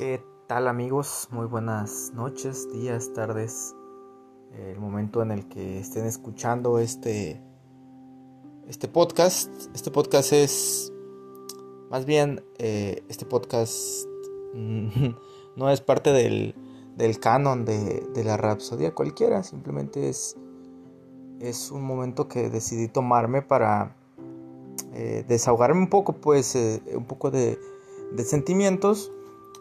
¿Qué tal amigos? Muy buenas noches, días, tardes. El momento en el que estén escuchando este este podcast. Este podcast es más bien eh, este podcast no es parte del, del canon de, de, la rapsodia cualquiera. Simplemente es es un momento que decidí tomarme para eh, desahogarme un poco, pues eh, un poco de, de sentimientos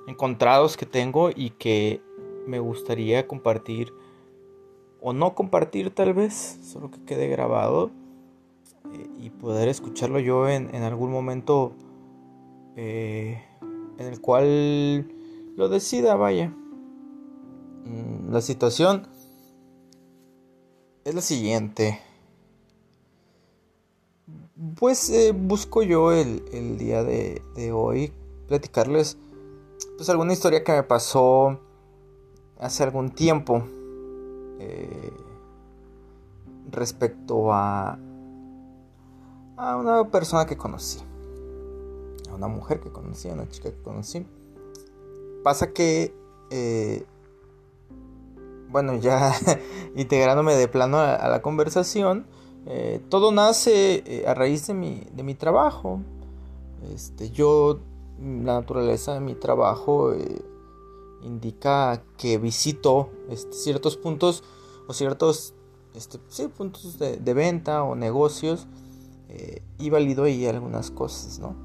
encontrados que tengo y que me gustaría compartir o no compartir tal vez, solo que quede grabado eh, y poder escucharlo yo en, algún momento eh, en el cual lo decida, vaya. Mm, la situación es la siguiente. Pues eh, busco yo el, el día de hoy platicarles pues alguna historia que me pasó hace algún tiempo eh, respecto a a una persona que conocí a una mujer que conocí a una chica que conocí. Pasa que eh, bueno ya integrándome de plano a, la conversación eh, todo nace eh, a raíz de mi, de mi trabajo. Este yo la naturaleza de mi trabajo eh, indica que visito este, ciertos puntos o ciertos este, puntos de, venta o negocios eh, y valido ahí algunas cosas, ¿no?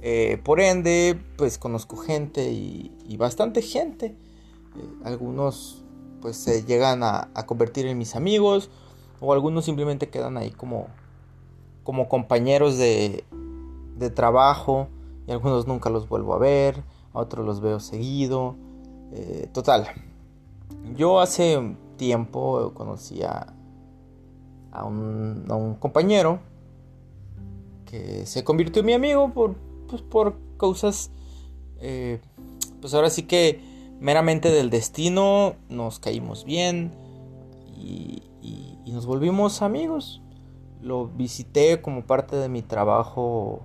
Eh, por ende, pues conozco gente y, bastante gente. Algunos pues se llegan a, a, convertir en mis amigos o algunos simplemente quedan ahí como, como compañeros de, de trabajo y algunos nunca los vuelvo a ver, otros los veo seguido. Eh, total, yo hace tiempo conocí a, a, un, a, un, compañero que se convirtió en mi amigo por, pues, por causas, eh, pues ahora sí que meramente del destino, nos caímos bien y, y nos volvimos amigos. Lo visité como parte de mi trabajo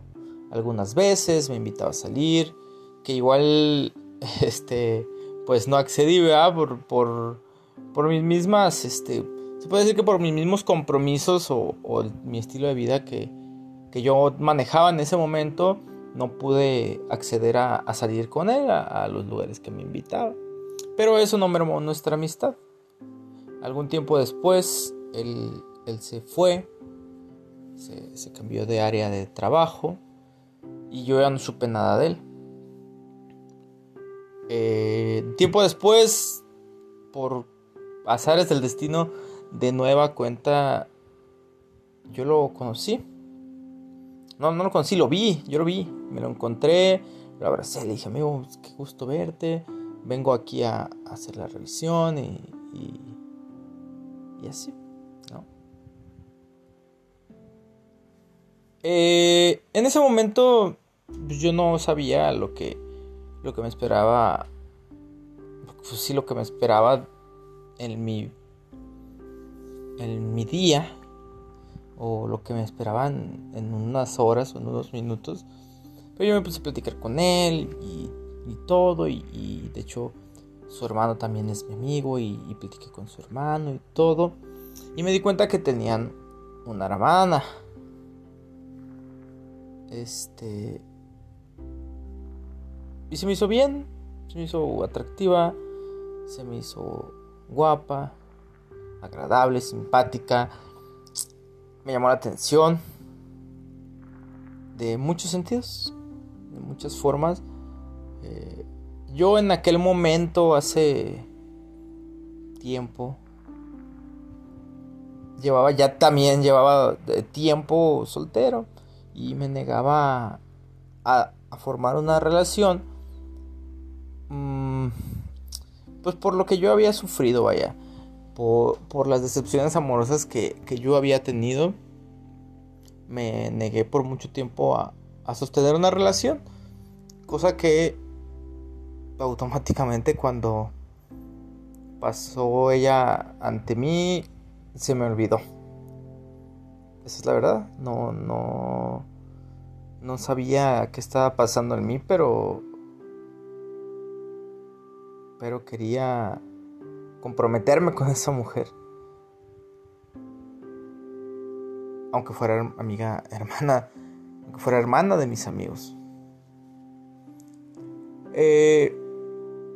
algunas veces, me invitaba a salir, que igual, este, pues no accedí, ¿verdad? Por, por, por mis mismas, este, se puede decir que por mis mismos compromisos o, mi estilo de vida que, que, yo manejaba en ese momento, no pude acceder a, salir con él a, los lugares que me invitaba. Pero eso no mermó nuestra amistad. Algún tiempo después, él, él se fue, se cambió de área de trabajo y yo ya no supe nada de él. Eh, tiempo después, por azares del destino, de nueva cuenta, yo lo conocí. No, no lo conocí, lo vi, yo lo vi, me lo encontré, lo abracé, le dije, amigo, qué gusto verte, vengo aquí a, hacer la revisión y, y así, Eh, en ese momento pues, yo no sabía lo que lo que me esperaba pues sí lo que me esperaba en mi en mi día o lo que me esperaban en unas horas o en unos minutos. Pero yo me puse a platicar con él y, y todo y, de hecho su hermano también es mi amigo y, y platiqué con su hermano y todo. Y me di cuenta que tenían una hermana este. Y se me hizo bien. Se me hizo atractiva. Se me hizo guapa. Agradable, simpática. Me llamó la atención. De muchos sentidos. De muchas formas. Eh, yo en aquel momento, hace tiempo. Llevaba ya también, llevaba tiempo soltero y me negaba a, formar una relación, mmm, pues por lo que yo había sufrido, vaya, por, por las decepciones amorosas que, que, yo había tenido, me negué por mucho tiempo a, a sostener una relación, cosa que automáticamente cuando pasó ella ante mí, se me olvidó. Esa es la verdad. No, no. No sabía qué estaba pasando en mí, pero. pero quería comprometerme con esa mujer. Aunque fuera amiga, hermana, aunque fuera hermana de mis amigos. Eh,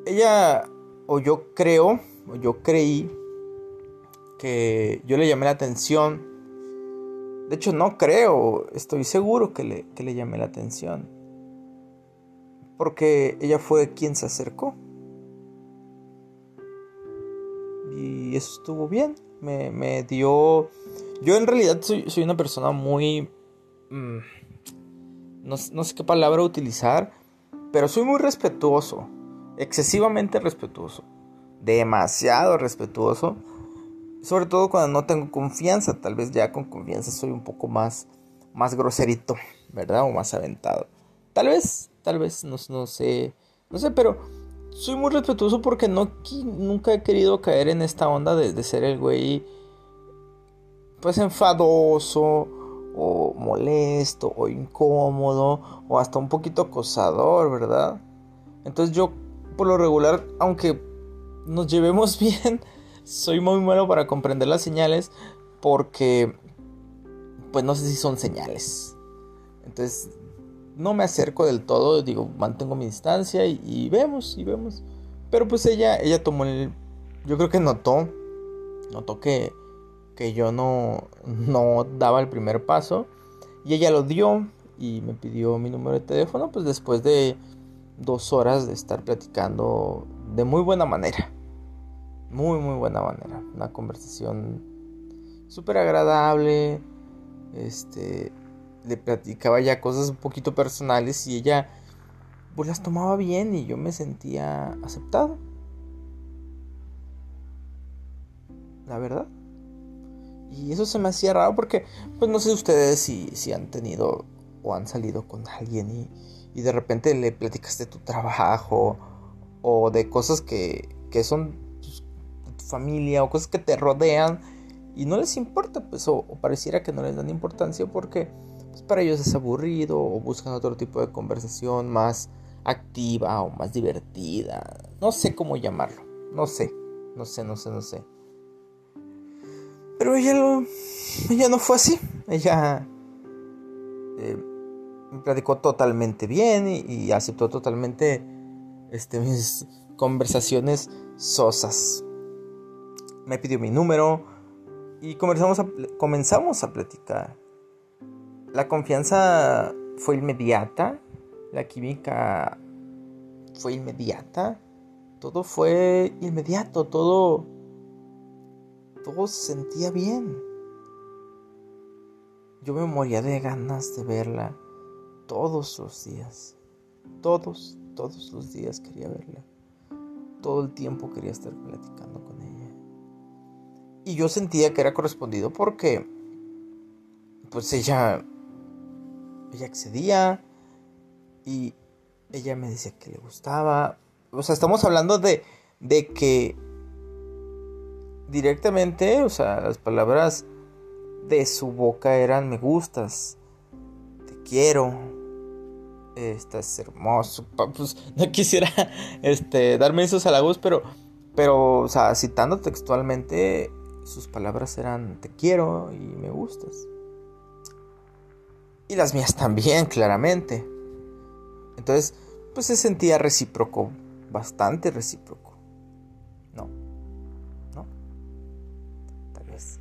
ella, o yo creo, o yo creí que yo le llamé la atención. De hecho, no creo, estoy seguro que le, que le llamé la atención. Porque ella fue quien se acercó. Y eso estuvo bien. Me, dio... Yo en realidad soy, una persona muy... Mm, no, no sé qué palabra utilizar. Pero soy muy respetuoso. Excesivamente respetuoso. Demasiado respetuoso sobre todo cuando no tengo confianza, tal vez ya con confianza soy un poco más, más groserito, ¿verdad? O más aventado. Tal vez, tal vez, no, no sé, no sé, pero soy muy respetuoso porque no, nunca he querido caer en esta onda de, de ser el güey, pues enfadoso, o molesto, o incómodo, o hasta un poquito acosador, ¿verdad? Entonces yo, por lo regular, aunque nos llevemos bien, soy muy malo para comprender las señales porque pues no sé si son señales. Entonces no me acerco del todo, digo, mantengo mi distancia y, vemos, y vemos. Pero pues ella, ella tomó el... Yo creo que notó, notó que, que yo no, no daba el primer paso. Y ella lo dio y me pidió mi número de teléfono, pues después de dos horas de estar platicando de muy buena manera muy muy buena manera. Una conversación súper agradable. Este, le platicaba ya cosas un poquito personales y ella pues las tomaba bien y yo me sentía aceptado. La verdad. Y eso se me hacía raro porque, pues no sé ustedes si, si han tenido o han salido con alguien y, y de repente le platicas de tu trabajo o de cosas que, que son familia o cosas que te rodean y no les importa, pues, o, pareciera que no les dan importancia porque pues, para ellos es aburrido o buscan otro tipo de conversación más activa o más divertida. No sé cómo llamarlo, no sé, no sé, no sé, no sé. Pero ella, lo, ella no fue así, ella eh, me platicó totalmente bien y, y aceptó totalmente este, mis conversaciones sosas me pidió mi número y comenzamos a, comenzamos a platicar. La confianza fue inmediata, la química fue inmediata, todo fue inmediato, todo, todo se sentía bien. Yo me moría de ganas de verla todos los días, todos, todos los días quería verla. Todo el tiempo quería estar platicando con ella. Y yo sentía que era correspondido porque pues ella ella accedía y ella me decía que le gustaba. O sea, estamos hablando de de que directamente, o sea, las palabras de su boca eran me gustas, te quiero, estás hermoso. Pues no quisiera este, darme esos halagos, pero, pero, o sea, citando textualmente, sus palabras eran te quiero y me gustas. Y las mías también, claramente. Entonces, pues se sentía recíproco, bastante recíproco. No, no, tal vez.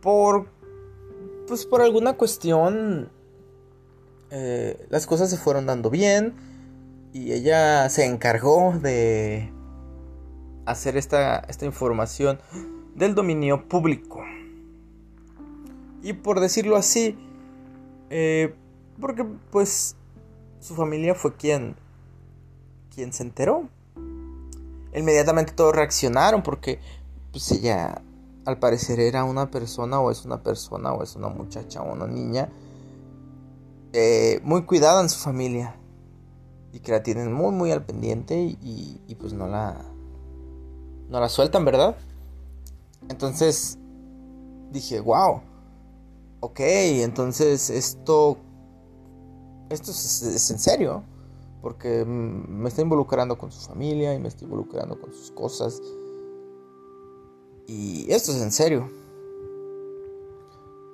Por, pues por alguna cuestión, eh, las cosas se fueron dando bien y ella se encargó de hacer esta, esta información del dominio público. Y por decirlo así, eh, porque pues su familia fue quien, quien se enteró. Inmediatamente todos reaccionaron porque pues ella al parecer era una persona o es una persona o es una muchacha o una niña eh, muy cuidada en su familia y que la tienen muy muy al pendiente y pues no la no la sueltan, ¿verdad? Entonces dije, wow, ok, entonces esto, esto es, en serio. porque me está involucrando con su familia y me está involucrando con sus cosas. Y esto es en serio.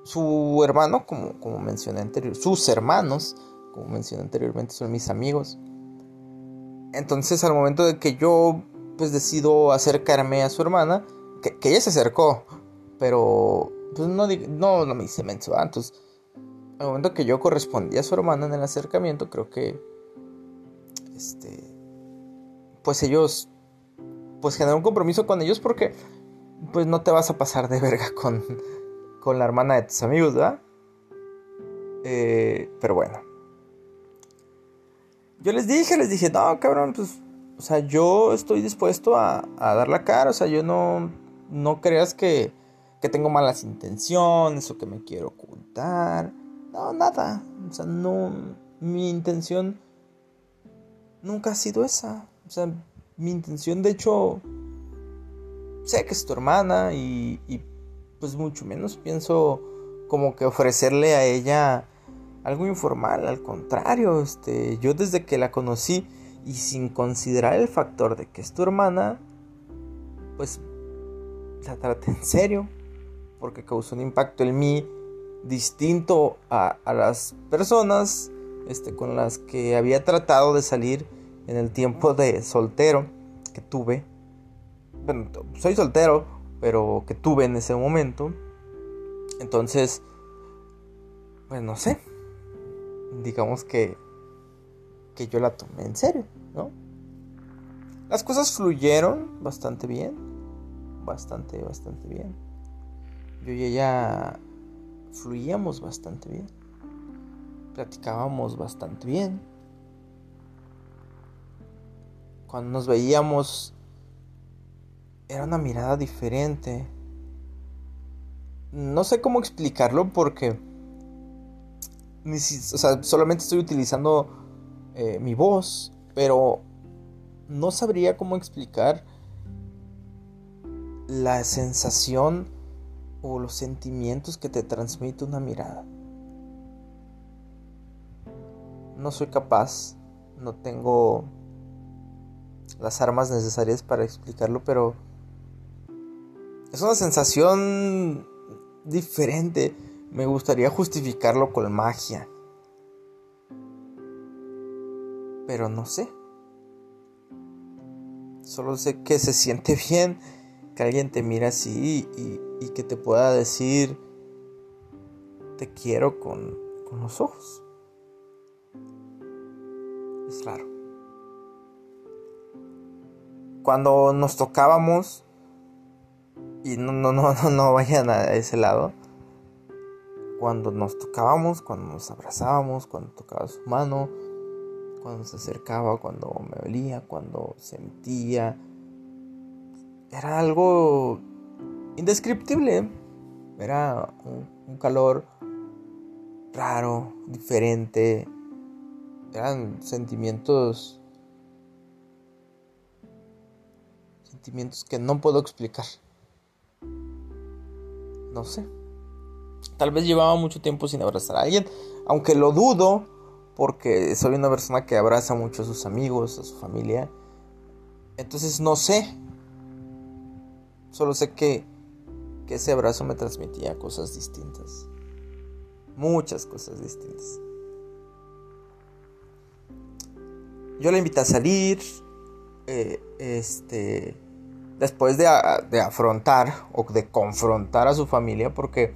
Su hermano, como, como mencioné anteriormente, sus hermanos, como mencioné anteriormente, son mis amigos. Entonces al momento de que yo pues decido acercarme a su hermana, que, ella se acercó, pero pues no, no, no me hice menso antes. Al momento que yo correspondí a su hermana en el acercamiento, creo que este pues ellos pues generó un compromiso con ellos porque pues no te vas a pasar de verga con, con la hermana de tus amigos, ¿verdad? Eh, pero bueno. Yo les dije, les dije, no, cabrón, pues, o sea, yo estoy dispuesto a, a dar la cara, o sea, yo no, no creas que, que tengo malas intenciones o que me quiero ocultar. No, nada. O sea, no, mi intención nunca ha sido esa. O sea, mi intención, de hecho, sé que es tu hermana y, y pues mucho menos pienso como que ofrecerle a ella algo informal, al contrario, este, yo desde que la conocí y sin considerar el factor de que es tu hermana, pues la traté en serio, porque causó un impacto en mí distinto a, a las personas este, con las que había tratado de salir en el tiempo de soltero que tuve. Bueno, soy soltero, pero que tuve en ese momento. Entonces, pues no sé. Digamos que que yo la tomé en serio, ¿no? Las cosas fluyeron bastante bien, bastante, bastante bien. Yo y ella fluíamos bastante bien, platicábamos bastante bien. Cuando nos veíamos era una mirada diferente. No sé cómo explicarlo porque ni o sea, solamente estoy utilizando eh, mi voz, pero no sabría cómo explicar la sensación o los sentimientos que te transmite una mirada. No soy capaz, no tengo las armas necesarias para explicarlo, pero es una sensación diferente. Me gustaría justificarlo con magia. Pero no sé. Solo sé que se siente bien que alguien te mira así y, que te pueda decir te quiero con, con los ojos. Es raro. Cuando nos tocábamos, y no, no, no, no, no vayan a ese lado. Cuando nos tocábamos, cuando nos abrazábamos, cuando tocaba su mano, cuando se acercaba, cuando me olía, cuando sentía. Era algo indescriptible. Era un, calor raro, diferente. Eran sentimientos. Sentimientos que no puedo explicar. No sé. Tal vez llevaba mucho tiempo sin abrazar a alguien, aunque lo dudo, porque soy una persona que abraza mucho a sus amigos, a su familia. Entonces no sé. Solo sé que, que ese abrazo me transmitía cosas distintas. Muchas cosas distintas. Yo la invité a salir. Eh, este después de, afrontar o de confrontar a su familia, porque,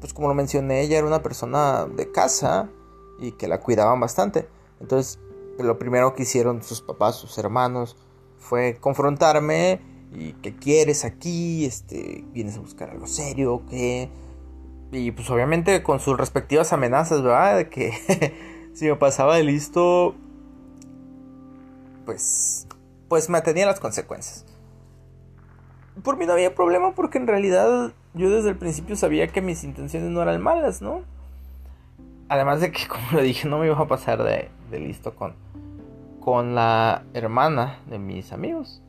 pues como lo mencioné, ella era una persona de casa y que la cuidaban bastante. Entonces, lo primero que hicieron sus papás, sus hermanos, fue confrontarme y qué quieres aquí, este, vienes a buscar algo serio, qué. Y pues obviamente con sus respectivas amenazas, ¿verdad? De que si me pasaba de listo, pues, pues me tenía las consecuencias por mí no había problema porque en realidad yo desde el principio sabía que mis intenciones no eran malas, ¿no? Además de que, como lo dije, no me iba a pasar de, listo con, con la hermana de mis amigos.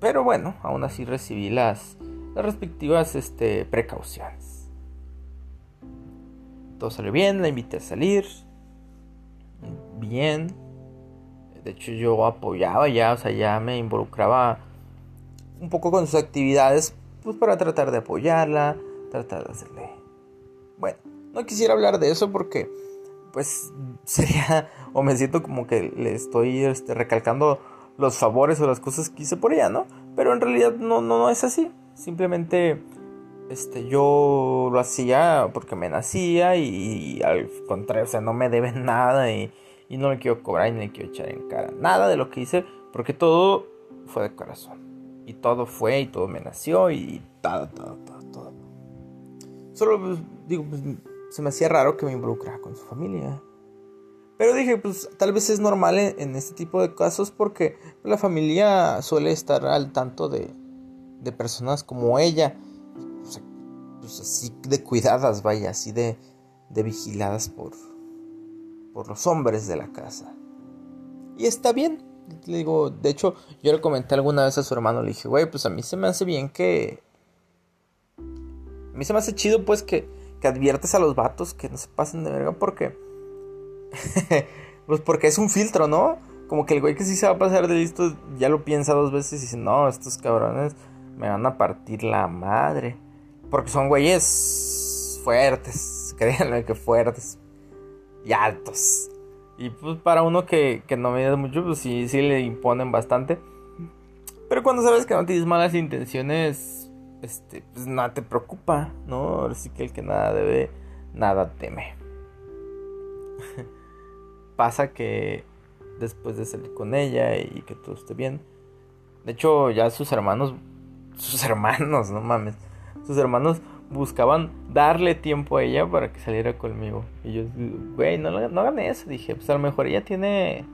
Pero bueno, aún así recibí las, las respectivas este, precauciones. Todo salió bien, la invité a salir. bien. De hecho, yo apoyaba ya, o sea, ya me involucraba un poco con sus actividades, pues para tratar de apoyarla, tratar de hacerle. Bueno, no quisiera hablar de eso porque, pues, sería, o me siento como que le estoy este, recalcando los favores o las cosas que hice por ella, ¿no? Pero en realidad no, no, no es así. Simplemente este, yo lo hacía porque me nacía y, al contrario, o sea, no me deben nada y, no le quiero cobrar y no le quiero echar en cara nada de lo que hice porque todo fue de corazón. Y todo fue y todo me nació y todo, todo, todo. Solo, pues, digo, pues, se me hacía raro que me involucrara con su familia. Pero dije, pues tal vez es normal en, este tipo de casos porque la familia suele estar al tanto de, de personas como ella. Pues, así de cuidadas, vaya, así de, de vigiladas por, por los hombres de la casa. Y está bien. Le digo, de hecho, yo le comenté alguna vez a su hermano, le dije, güey, pues a mí se me hace bien que... A mí se me hace chido pues que, que adviertes a los vatos que no se pasen de verga porque pues porque es un filtro, ¿no? Como que el güey que sí se va a pasar de listo ya lo piensa dos veces y dice, no, estos cabrones me van a partir la madre. Porque son güeyes fuertes, créanme que fuertes y altos. Y pues para uno que, que no mide mucho, pues sí, sí le imponen bastante. Pero cuando sabes que no tienes malas intenciones, este, pues nada te preocupa, ¿no? Así que el que nada debe, nada teme. pasa que después de salir con ella y que todo esté bien. De hecho, ya sus hermanos, sus hermanos, no mames, sus hermanos buscaban darle tiempo a ella para que saliera conmigo. Y yo, güey, no, no hagan eso. Dije, pues a lo mejor ella tiene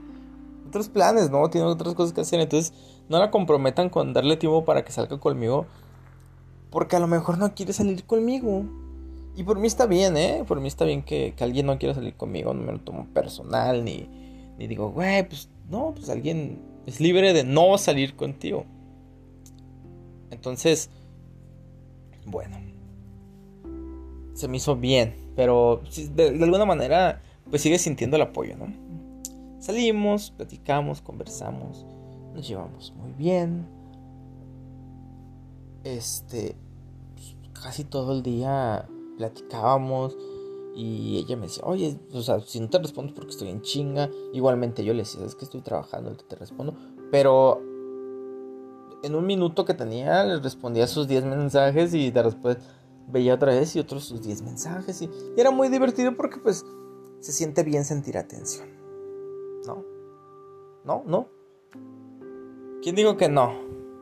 otros planes, ¿no? Tiene otras cosas que hacer. Entonces, no la comprometan con darle tiempo para que salga conmigo. Porque a lo mejor no quiere salir conmigo. Y por mí está bien, ¿eh? Por mí está bien que, alguien no quiera salir conmigo, no me lo tomo personal, ni, ni digo, güey, pues no, pues alguien es libre de no salir contigo. Entonces, bueno, se me hizo bien, pero de, de alguna manera, pues sigue sintiendo el apoyo, ¿no? Salimos, platicamos, conversamos, nos llevamos muy bien. Este, casi todo el día platicábamos y ella me decía, oye, o sea, si no te respondo porque estoy en chinga, igualmente yo le decía, es que estoy trabajando, te respondo, pero en un minuto que tenía le respondía sus 10 mensajes y después veía otra vez y otros sus 10 mensajes y, y era muy divertido porque pues se siente bien sentir atención, ¿no? ¿No? ¿No? ¿Quién dijo que no?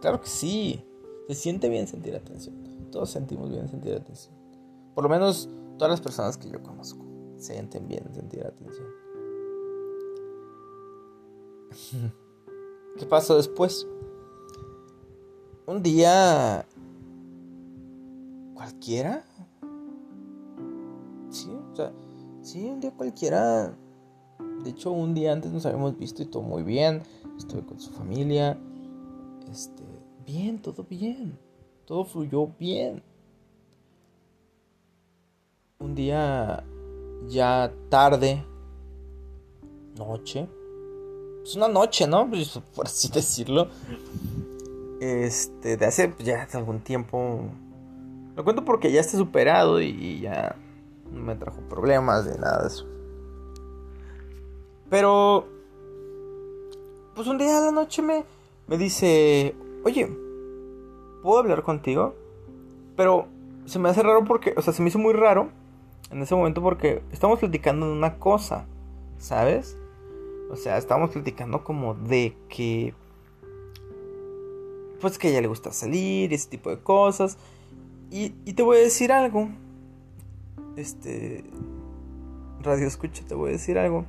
Claro que sí, se siente bien sentir atención, todos sentimos bien sentir atención. Por lo menos todas las personas que yo conozco sienten bien en sentir atención. ¿Qué pasó después? Un día cualquiera. Sí, o sea, sí, un día cualquiera. De hecho, un día antes nos habíamos visto y todo muy bien. Estuve con su familia. Este, bien, todo bien. Todo fluyó bien un día ya tarde, noche, es una noche, ¿no? Pues, por así decirlo. Este, de hace pues, ya algún tiempo. Lo cuento porque ya está superado y ya no me trajo problemas de nada de eso. Pero, pues un día a la noche me, me dice, oye, ¿puedo hablar contigo? Pero se me hace raro porque, o sea, se me hizo muy raro en ese momento porque estamos platicando de una cosa, ¿sabes? O sea, estamos platicando como de que... Pues que a ella le gusta salir y ese tipo de cosas. Y, te voy a decir algo. Este... Radio escucha, te voy a decir algo.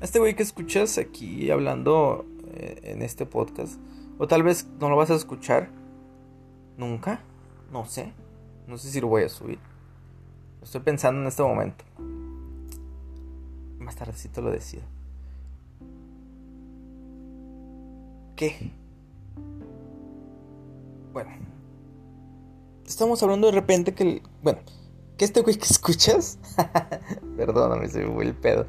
Este güey que escuchas aquí hablando eh, en este podcast. O tal vez no lo vas a escuchar. Nunca. No sé. No sé si lo voy a subir. Estoy pensando en este momento. Más tardecito lo decido. ¿Qué? Bueno. Estamos hablando de repente que... bueno. Que este güey que escuchas... Perdóname, se me fue el pedo.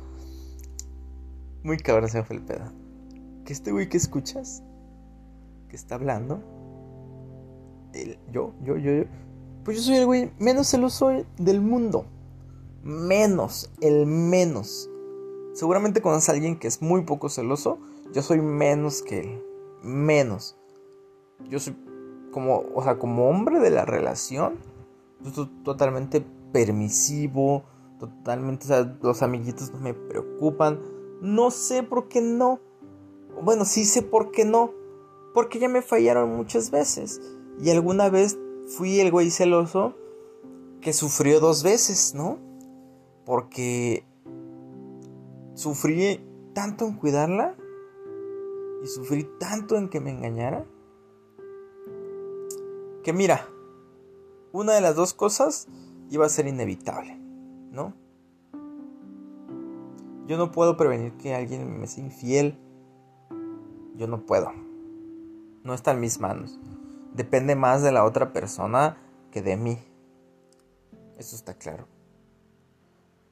muy cabrón se me fue el pedo. Que este güey que escuchas, que está hablando, yo, yo, yo, yo, pues yo soy el güey menos celoso del mundo. Menos, el menos. Seguramente conoces a alguien que es muy poco celoso. Yo soy menos que él. Menos. Yo soy como, o sea, como hombre de la relación. Yo soy totalmente permisivo. Totalmente, o sea, los amiguitos no me preocupan. No sé por qué no. Bueno, sí sé por qué no. Porque ya me fallaron muchas veces. Y alguna vez fui el güey celoso que sufrió dos veces, ¿no? Porque sufrí tanto en cuidarla y sufrí tanto en que me engañara. Que mira, una de las dos cosas iba a ser inevitable, ¿no? Yo no puedo prevenir que alguien me sea infiel. Yo no puedo. No está en mis manos depende más de la otra persona que de mí. Eso está claro.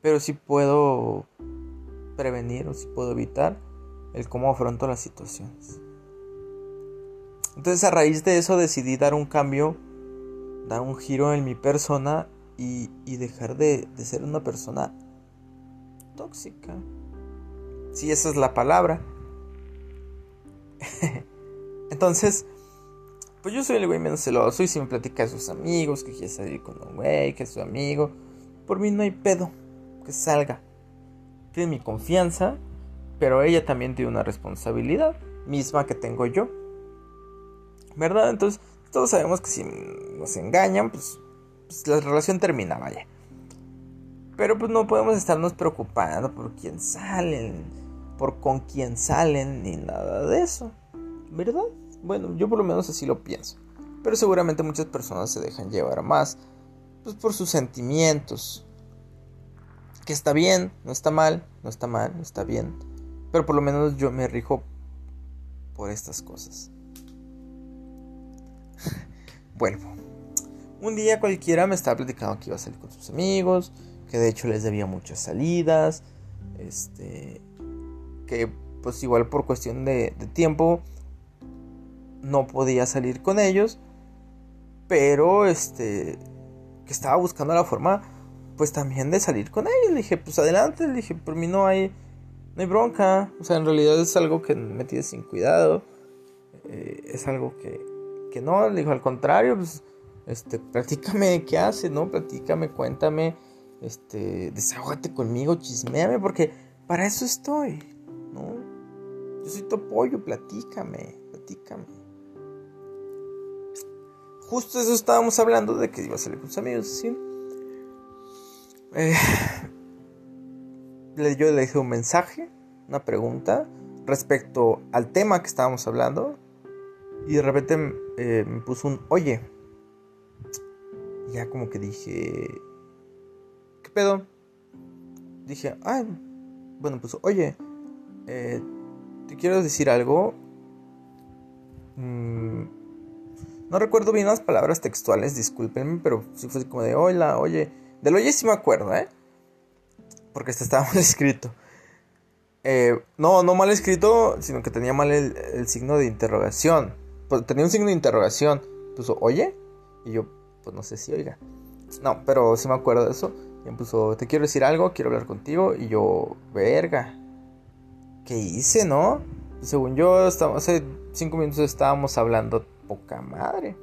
Pero sí puedo prevenir o sí puedo evitar el cómo afronto las situaciones. Entonces a raíz de eso decidí dar un cambio, dar un giro en mi persona y, dejar de, de ser una persona tóxica. Si esa es la palabra. Entonces, pues yo soy el güey menos celoso y si me platica a sus amigos que quiere salir con un güey, que es su amigo. Por mí no hay pedo, que salga. Tiene mi confianza, pero ella también tiene una responsabilidad misma que tengo yo. ¿Verdad? Entonces, todos sabemos que si nos engañan, pues, pues la relación termina, vaya. Pero pues no podemos estarnos preocupando por quién salen, por con quién salen, ni nada de eso. ¿Verdad? Bueno, yo por lo menos así lo pienso. Pero seguramente muchas personas se dejan llevar más pues por sus sentimientos. Que está bien, no está mal, no está mal, no está bien. Pero por lo menos yo me rijo por estas cosas. Vuelvo. Un día cualquiera me estaba platicando que iba a salir con sus amigos, que de hecho les debía muchas salidas, este, que pues igual por cuestión de, de tiempo no podía salir con ellos, pero este, que estaba buscando la forma, pues también de salir con ellos. Le dije, pues adelante, le dije, por mí no hay, no hay bronca, o sea, en realidad es algo que me tiene sin cuidado, eh, es algo que, que no, le dijo, al contrario, pues, este, platícame qué hace, ¿no? Platícame, cuéntame, este, desahógate conmigo, chismeame, porque para eso estoy, ¿no? Yo soy tu apoyo, platícame, platícame justo eso estábamos hablando de que iba a salir con sus amigos, ¿sí? Eh, yo le dije un mensaje, una pregunta respecto al tema que estábamos hablando y de repente eh, me puso un oye. ya como que dije, ¿qué pedo? Dije, ay, bueno, puso, oye, eh, te quiero decir algo. Mm, no recuerdo bien las palabras textuales, discúlpenme, pero sí fue como de hola, oye. Del oye sí me acuerdo, ¿eh? Porque este estaba mal escrito. Eh, no, no mal escrito, sino que tenía mal el, signo de interrogación. Pues, tenía un signo de interrogación. Puso, oye. Y yo, pues no sé si oiga. No, pero sí me acuerdo de eso. Y puso, te quiero decir algo, quiero hablar contigo. Y yo, verga. ¿Qué hice, no? según yo, hace cinco minutos estábamos hablando poca madre.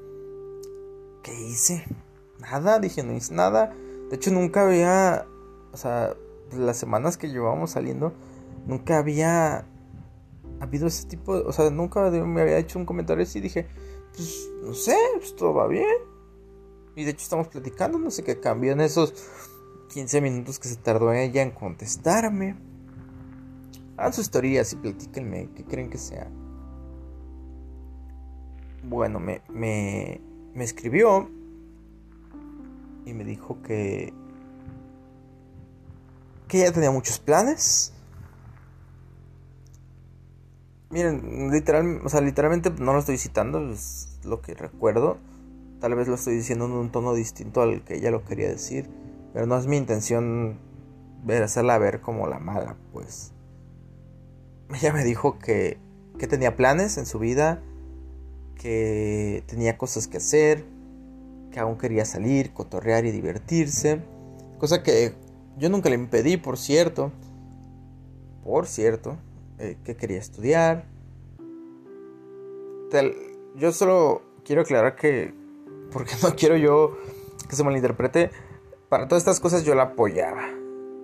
¿Qué hice? Nada, dije, no hice nada. De hecho, nunca había, o sea, las semanas que llevábamos saliendo, nunca había habido ese tipo, de, o sea, nunca me había hecho un comentario así. Dije, pues, no sé, pues todo va bien. Y de hecho estamos platicando, no sé qué cambió en esos 15 minutos que se tardó ella en contestarme. Hagan sus teorías y platíquenme qué creen que sea bueno, me, me, me escribió y me dijo que, que ella tenía muchos planes. Miren, literal, o sea, literalmente no lo estoy citando, es lo que recuerdo. Tal vez lo estoy diciendo en un tono distinto al que ella lo quería decir. Pero no es mi intención ver, hacerla ver como la mala, pues. ella me dijo que, que tenía planes en su vida, que tenía cosas que hacer, que aún quería salir, cotorrear y divertirse. Cosa que yo nunca le impedí, por cierto. Por cierto, eh, que quería estudiar. yo solo quiero aclarar que, porque no quiero yo que se malinterprete, para todas estas cosas yo la apoyaba.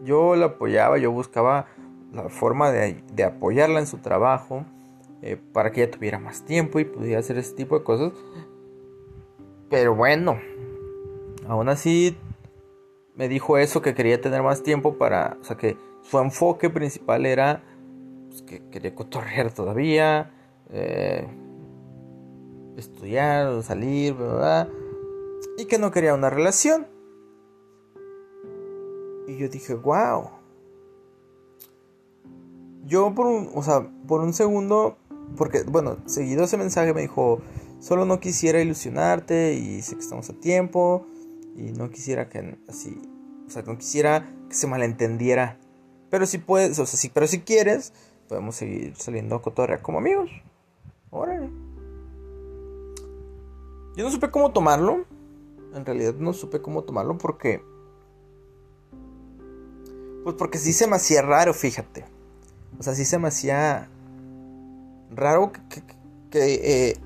Yo la apoyaba, yo buscaba la forma de, apoyarla en su trabajo, eh, para que ella tuviera más tiempo y pudiera hacer ese tipo de cosas. Pero bueno, aún así me dijo eso, que quería tener más tiempo para, o sea, que su enfoque principal era pues, que quería cotorrear todavía, eh, estudiar, salir, ¿verdad? Y que no quería una relación. Y yo dije, wow. Yo por un, o sea, por un segundo, porque, bueno, seguido ese mensaje me dijo, solo no quisiera ilusionarte y sé que estamos a tiempo y no quisiera que así, o sea, no quisiera que se malentendiera. Pero si puedes, o sea, sí, pero si quieres, podemos seguir saliendo a cotorrear como amigos. Órale. Yo no supe cómo tomarlo. En realidad no supe cómo tomarlo porque... Pues porque sí se me hacía raro, fíjate. O sea, sí se me hacía raro que, eh,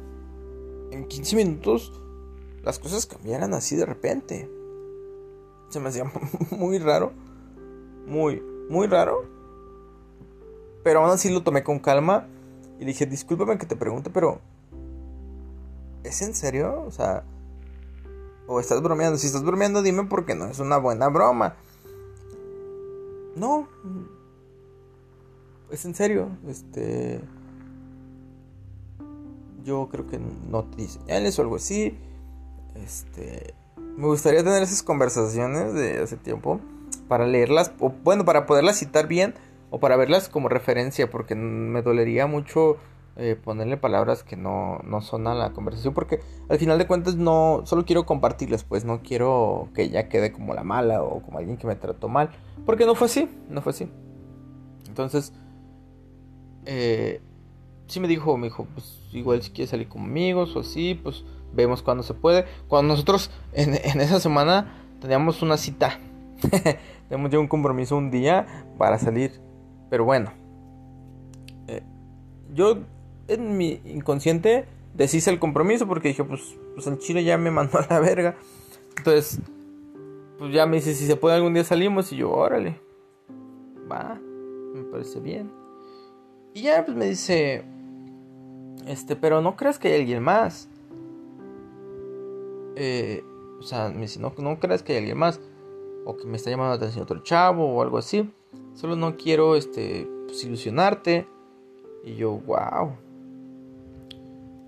en 15 minutos las cosas cambiaran así de repente. Se me hacía muy raro. Muy, muy raro. Pero aún así lo tomé con calma. Y dije, discúlpame que te pregunte, pero... ¿Es en serio? O sea... ¿O estás bromeando? Si estás bromeando, dime porque no es una buena broma. No. Es en serio. Este... Yo creo que no te di señales o algo así. Este, me gustaría tener esas conversaciones de hace tiempo para leerlas, o bueno, para poderlas citar bien o para verlas como referencia, porque me dolería mucho eh, ponerle palabras que no, no son a la conversación, porque al final de cuentas no, solo quiero compartirlas, pues no quiero que ella quede como la mala o como alguien que me trató mal, porque no fue así, no fue así. Entonces, eh, sí me dijo, me dijo, pues igual si quieres salir con amigos o así, pues vemos cuando se puede. Cuando nosotros en, esa semana teníamos una cita, tenemos ya un compromiso un día para salir. Pero bueno, eh, yo en mi inconsciente deshice el compromiso porque dije, pues, pues el chile ya me mandó a la verga. Entonces, pues ya me dice, si se puede algún día salimos. Y yo, órale, va, me parece bien. Y ya pues me dice, este, pero no creas que hay alguien más. Eh, o sea, me dice, no, creas que hay alguien más. O que me está llamando la atención otro chavo o algo así. Solo no quiero, este, pues, ilusionarte. Y yo, wow.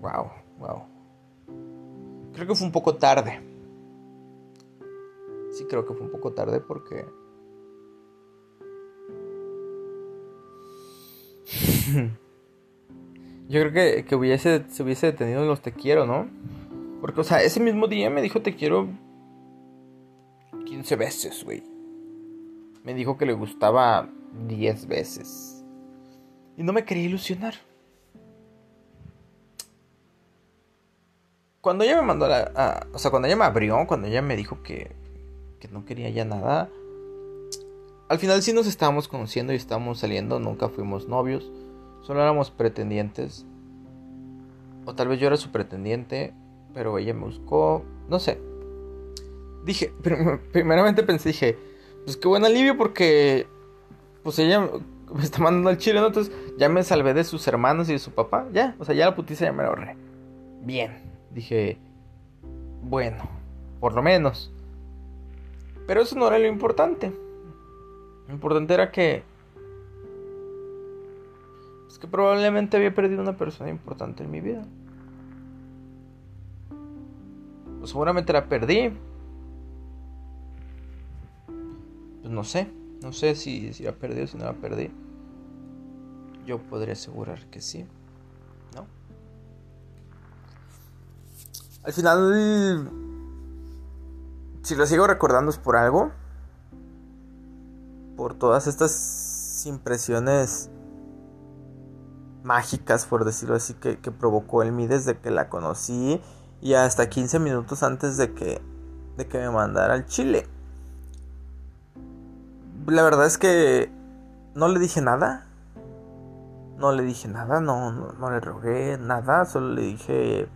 Wow, wow. Creo que fue un poco tarde. Sí, creo que fue un poco tarde porque... Yo creo que, que hubiese, se hubiese detenido en los te quiero, ¿no? Porque, o sea, ese mismo día me dijo te quiero 15 veces, güey. Me dijo que le gustaba 10 veces. Y no me quería ilusionar. Cuando ella me mandó a la... o sea, cuando ella me abrió, cuando ella me dijo que, que no quería ya nada... Al final sí nos estábamos conociendo y estábamos saliendo, nunca fuimos novios, solo éramos pretendientes. O tal vez yo era su pretendiente, pero ella me buscó, no sé. Dije, primeramente pensé, dije, pues qué buen alivio porque, pues ella me está mandando al chile. Entonces ya me salvé de sus hermanos y de su papá, ya, o sea, ya la putiza ya me ahorré. Bien, dije, bueno, por lo menos. Pero eso no era lo importante. Lo importante era que... Que probablemente había perdido una persona importante en mi vida. Pues seguramente la perdí. Pues no sé. No sé si la perdí o si no la perdí. Yo podría asegurar que sí. ¿No? Al final... Si lo sigo recordando es por algo. Por todas estas impresiones mágicas, por decirlo así, que, que provocó en mí desde que la conocí y hasta 15 minutos antes de que, de que me mandara al Chile. La verdad es que no le dije nada. No le dije nada, no, no, le rogué nada, solo le dije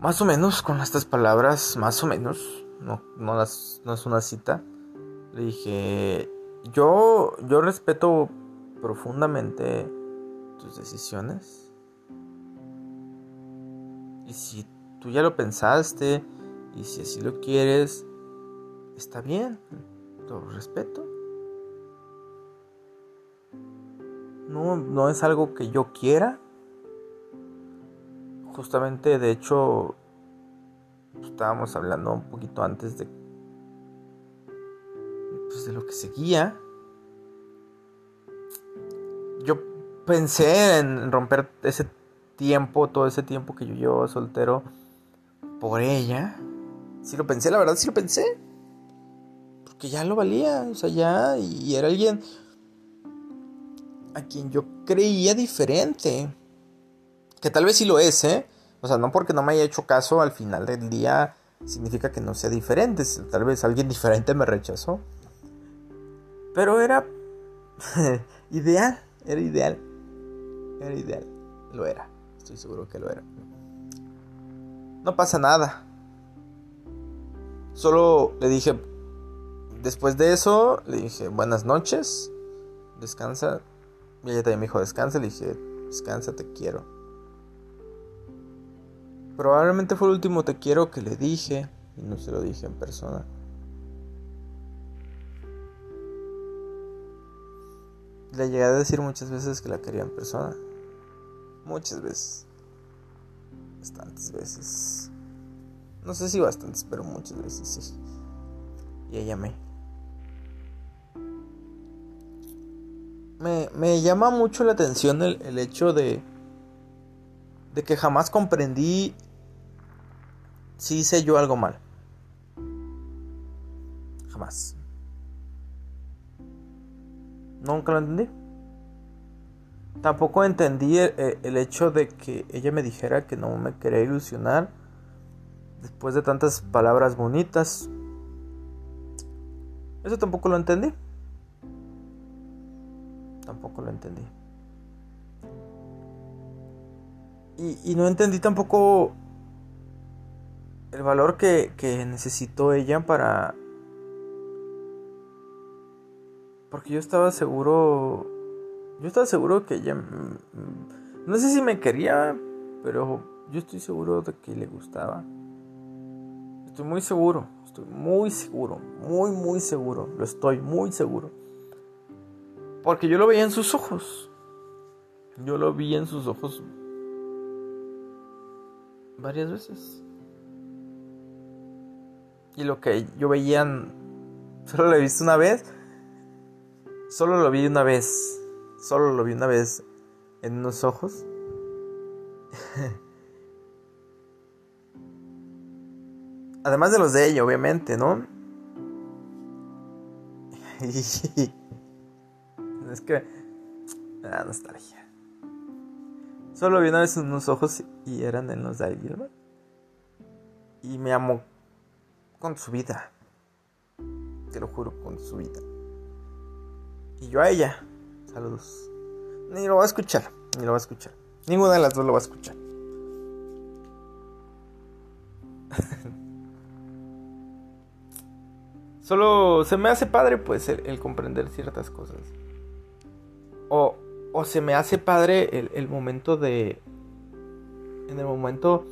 más o menos con estas palabras, más o menos, no, no, las, no es una cita. Le dije, yo, yo respeto profundamente tus decisiones. Y si tú ya lo pensaste y si así lo quieres, está bien, lo respeto. No, no es algo que yo quiera. Justamente, de hecho, estábamos hablando un poquito antes de, pues, de lo que seguía. Yo pensé en romper ese tiempo, todo ese tiempo que yo llevo soltero por ella. Si lo pensé, la verdad, sí lo pensé. Porque ya lo valía, o sea, ya, y era alguien a quien yo creía diferente. Que tal vez sí lo es, ¿eh? O sea, no porque no me haya hecho caso al final del día significa que no sea diferente. Tal vez alguien diferente me rechazó. Pero era ideal, era ideal. Era ideal. Lo era. Estoy seguro que lo era. No pasa nada. Solo le dije, después de eso, le dije, buenas noches. Descansa. Y ella también me dijo, descansa. Le dije, descansa, te quiero. Probablemente fue el último te quiero que le dije. Y no se lo dije en persona. Le llegué a decir muchas veces que la quería en persona. Muchas veces. Bastantes veces. No sé si bastantes, pero muchas veces sí. Y ella me. Me, llama mucho la atención el, el hecho de. de que jamás comprendí si hice yo algo mal. Jamás. Nunca lo entendí. Tampoco entendí el, hecho de que ella me dijera que no me quería ilusionar después de tantas palabras bonitas. Eso tampoco lo entendí. Tampoco lo entendí. Y, y no entendí tampoco el valor que, que necesitó ella para porque yo estaba seguro. Yo estaba seguro que ella. No sé si me quería, pero yo estoy seguro de que le gustaba. Estoy muy seguro. Estoy muy seguro. Muy, muy seguro. Lo estoy muy seguro. Porque yo lo veía en sus ojos. Yo lo vi en sus ojos varias veces. Y lo que yo veía, solo lo he visto una vez Solo lo vi una vez. Solo lo vi una vez en unos ojos. Además de los de ella, obviamente, ¿no? es que... Ah, nostalgia. Solo lo vi una vez en unos ojos y eran en los de alguien Y me amó con su vida. Te lo juro, con su vida. Y yo a ella. Saludos. Ni lo va a escuchar. Ni lo va a escuchar. Ninguna de las dos lo va a escuchar. Solo se me hace padre pues el, comprender ciertas cosas. O, o, se me hace padre el, el momento de... En el momento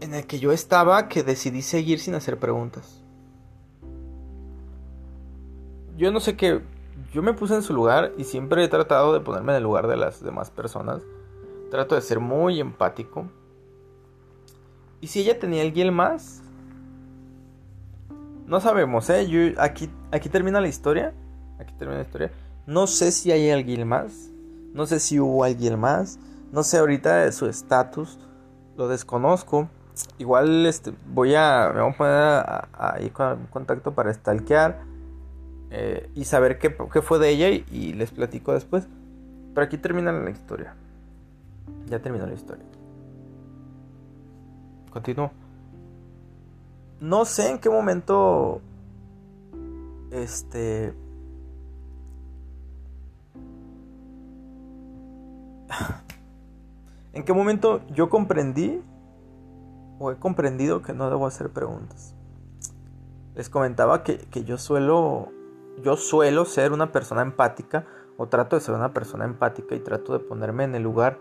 en el que yo estaba que decidí seguir sin hacer preguntas yo no sé qué, yo me puse en su lugar y siempre he tratado de ponerme en el lugar de las demás personas. Trato de ser muy empático. ¿Y si ella tenía alguien más? No sabemos, ¿eh? Aquí, aquí termina la historia. Aquí termina la historia. No sé si hay alguien más. No sé si hubo alguien más. No sé ahorita de su estatus. Lo desconozco. Igual este, voy a. Me voy a poner ahí con contacto para stalkear eh, y saber qué, qué, fue de ella y, les platico después. Pero aquí termina la historia. Ya terminó la historia. Continúo. No sé en qué momento. Este. ¿En qué momento yo comprendí o he comprendido que no debo hacer preguntas? Les comentaba que, yo suelo yo suelo ser una persona empática o trato de ser una persona empática y trato de ponerme en el lugar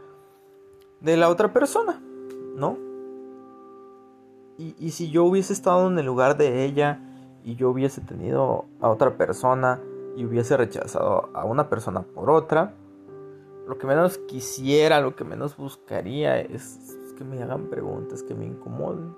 de la otra persona, ¿no? Y, y, si yo hubiese estado en el lugar de ella y yo hubiese tenido a otra persona y hubiese rechazado a una persona por otra, lo que menos quisiera, lo que menos buscaría es que me hagan preguntas que me incomoden.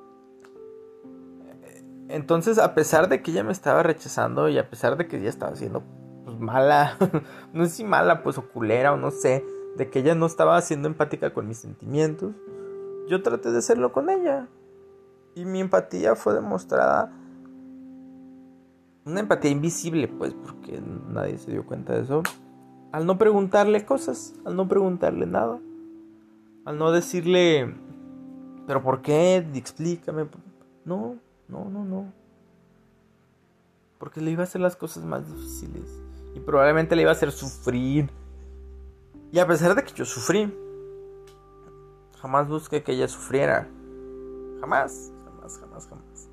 Entonces, a pesar de que ella me estaba rechazando y a pesar de que ella estaba siendo pues, mala, no sé si mala, pues o culera o no sé, de que ella no estaba siendo empática con mis sentimientos, yo traté de hacerlo con ella. Y mi empatía fue demostrada. Una empatía invisible, pues, porque nadie se dio cuenta de eso al no preguntarle cosas, al no preguntarle nada, al no decirle, pero ¿por qué? Explícame. No, no, no, no. Porque le iba a hacer las cosas más difíciles y probablemente le iba a hacer sufrir. Y a pesar de que yo sufrí, jamás busqué que ella sufriera. Jamás, jamás, jamás, jamás.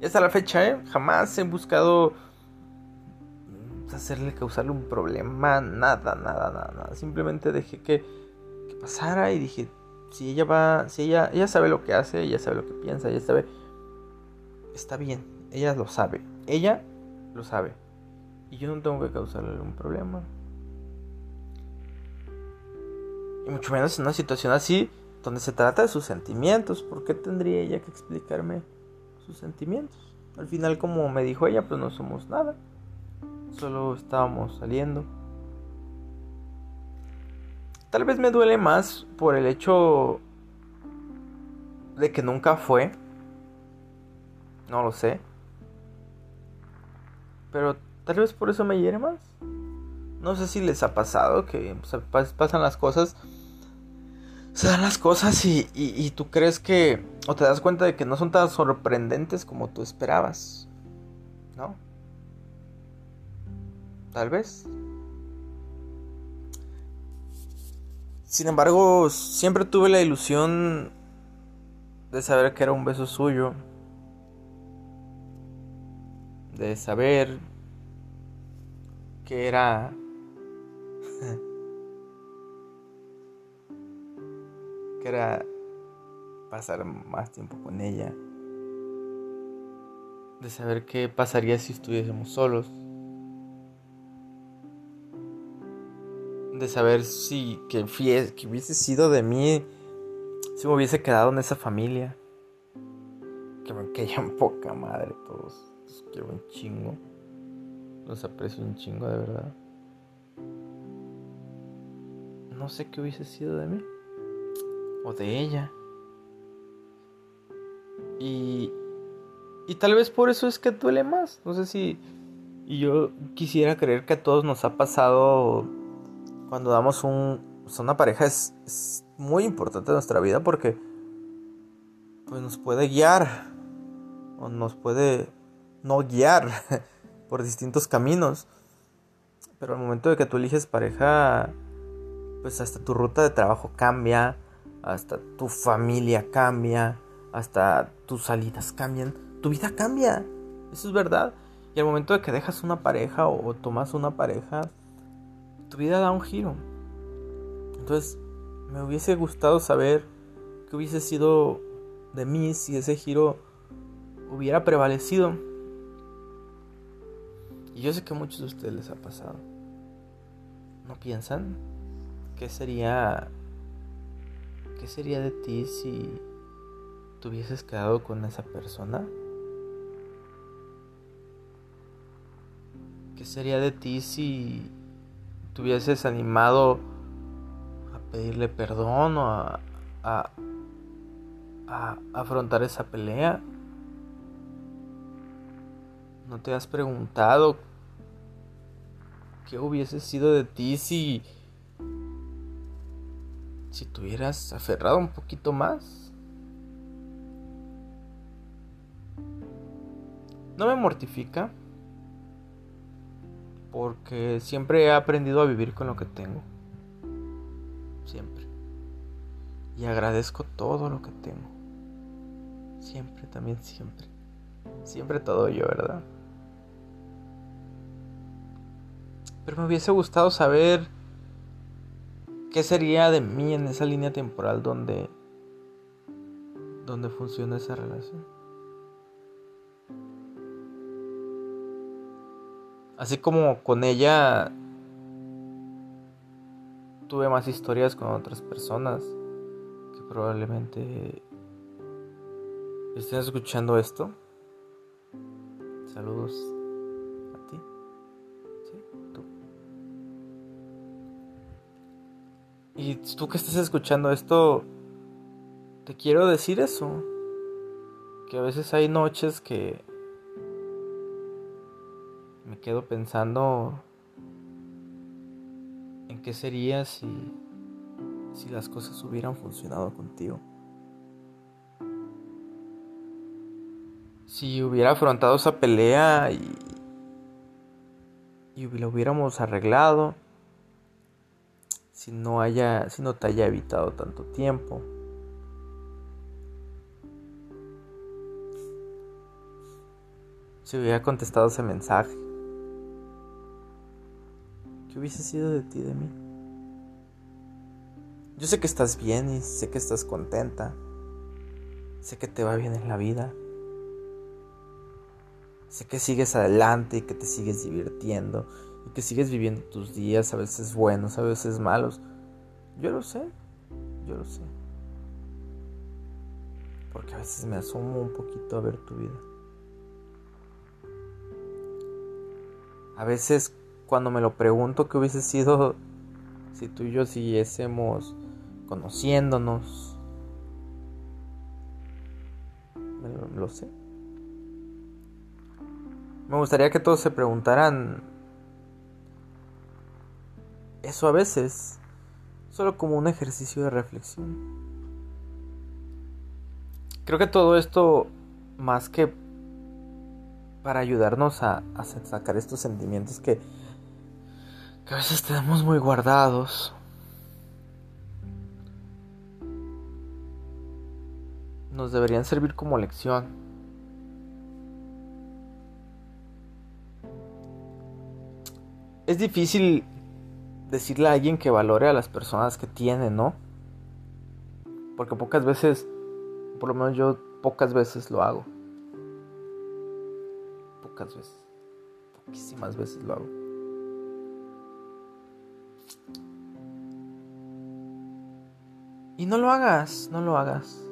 Y hasta la fecha, ¿eh? jamás he buscado hacerle causarle un problema, nada, nada, nada, nada. Simplemente dejé que, que, pasara y dije, si ella va, si ella, ella sabe lo que hace, ella sabe lo que piensa, ella sabe, está bien, ella lo sabe, ella lo sabe. Y yo no tengo que causarle un problema. Y mucho menos en una situación así, donde se trata de sus sentimientos. ¿Por qué tendría ella que explicarme sus sentimientos? Al final, como me dijo ella, pues no somos nada. Solo estábamos saliendo. Tal vez me duele más por el hecho de que nunca fue. No lo sé. Pero tal vez por eso me hiere más. No sé si les ha pasado que pasan las cosas. Se dan las cosas y, y tú crees que... O te das cuenta de que no son tan sorprendentes como tú esperabas. ¿No? Tal vez. Sin embargo, siempre tuve la ilusión de saber que era un beso suyo. De saber que era... que era pasar más tiempo con ella. De saber qué pasaría si estuviésemos solos. de saber si que, que hubiese sido de mí, si me hubiese quedado en esa familia. Que me caían poca madre todos. Los quiero un chingo. Los aprecio un chingo de verdad. No sé qué hubiese sido de mí. O de ella. Y, y tal vez por eso es que duele más. No sé si... Y yo quisiera creer que a todos nos ha pasado cuando damos un, una pareja es, muy importante en nuestra vida porque pues nos puede guiar o nos puede no guiar por distintos caminos. Pero al momento de que tú eliges pareja, pues hasta tu ruta de trabajo cambia, hasta tu familia cambia, hasta tus salidas cambian, tu vida cambia. Eso es verdad. Y al momento de que dejas una pareja o tomas una pareja, tu vida da un giro. Entonces, me hubiese gustado saber qué hubiese sido de mí si ese giro hubiera prevalecido. Y yo sé que a muchos de ustedes les ha pasado. ¿No piensan? ¿Qué sería qué sería de ti si te hubieses quedado con esa persona? ¿Qué sería de ti si te hubieses animado a pedirle perdón o a, a, afrontar esa pelea. ¿No te has preguntado ¿Qué hubiese sido de ti si... si te hubieras aferrado un poquito más? No me mortifica porque siempre he aprendido a vivir con lo que tengo. Siempre. Y agradezco todo lo que tengo. Siempre, también siempre. Siempre todo yo, ¿verdad? Pero me hubiese gustado saber qué sería de mí en esa línea temporal donde donde funciona esa relación. Así como con ella tuve más historias con otras personas que probablemente estén escuchando esto. Saludos Y tú que estás escuchando esto, te quiero decir eso. Que a veces hay noches que me quedo pensando en qué sería si, si las cosas hubieran funcionado contigo. Si hubiera afrontado esa pelea y, y lo hubiéramos arreglado si no haya, si no te haya evitado tanto tiempo. Si hubiera contestado ese mensaje. ¿Qué hubiese sido de ti, de mí? Yo sé que estás bien y sé que estás contenta. Sé que te va bien en la vida. Sé que sigues adelante y que te sigues divirtiendo y que sigues viviendo tus días, a veces buenos, a veces malos. Yo lo sé, yo lo sé. Porque a veces me asomo un poquito a ver tu vida. A veces cuando me lo pregunto qué hubiese sido si tú y yo siguiésemos conociéndonos. Lo, lo sé. Me gustaría que todos se preguntaran eso a veces, solo como un ejercicio de reflexión. Creo que todo esto, más que para ayudarnos a, sacar estos sentimientos que, que a veces tenemos muy guardados, nos deberían servir como lección. Es difícil decirle a alguien que valore a las personas que tiene, ¿no? Porque pocas veces, por lo menos yo pocas veces lo hago. Pocas veces. Poquísimas veces lo hago. Y no lo hagas, no lo hagas.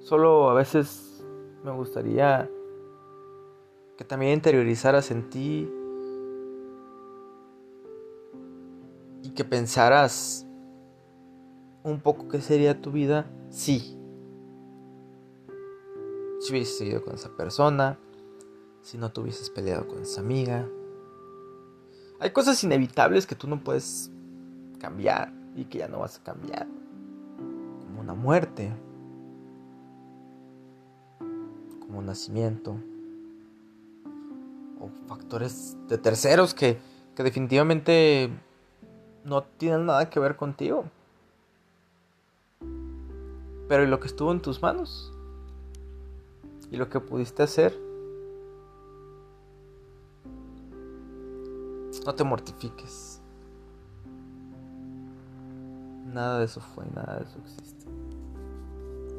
Solo a veces me gustaría que también interiorizaras en ti que pensaras un poco qué sería tu vida si si hubieses seguido con esa persona, si no te hubieses peleado con esa amiga. Hay cosas inevitables que tú no puedes cambiar y que ya no vas a cambiar, como una muerte, como un nacimiento, o factores de terceros que, que definitivamente no tienen nada que ver contigo. Pero ¿y lo que estuvo en tus manos? ¿Y lo que pudiste hacer? No te mortifiques. Nada de eso fue, nada de eso existe.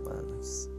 Buenas.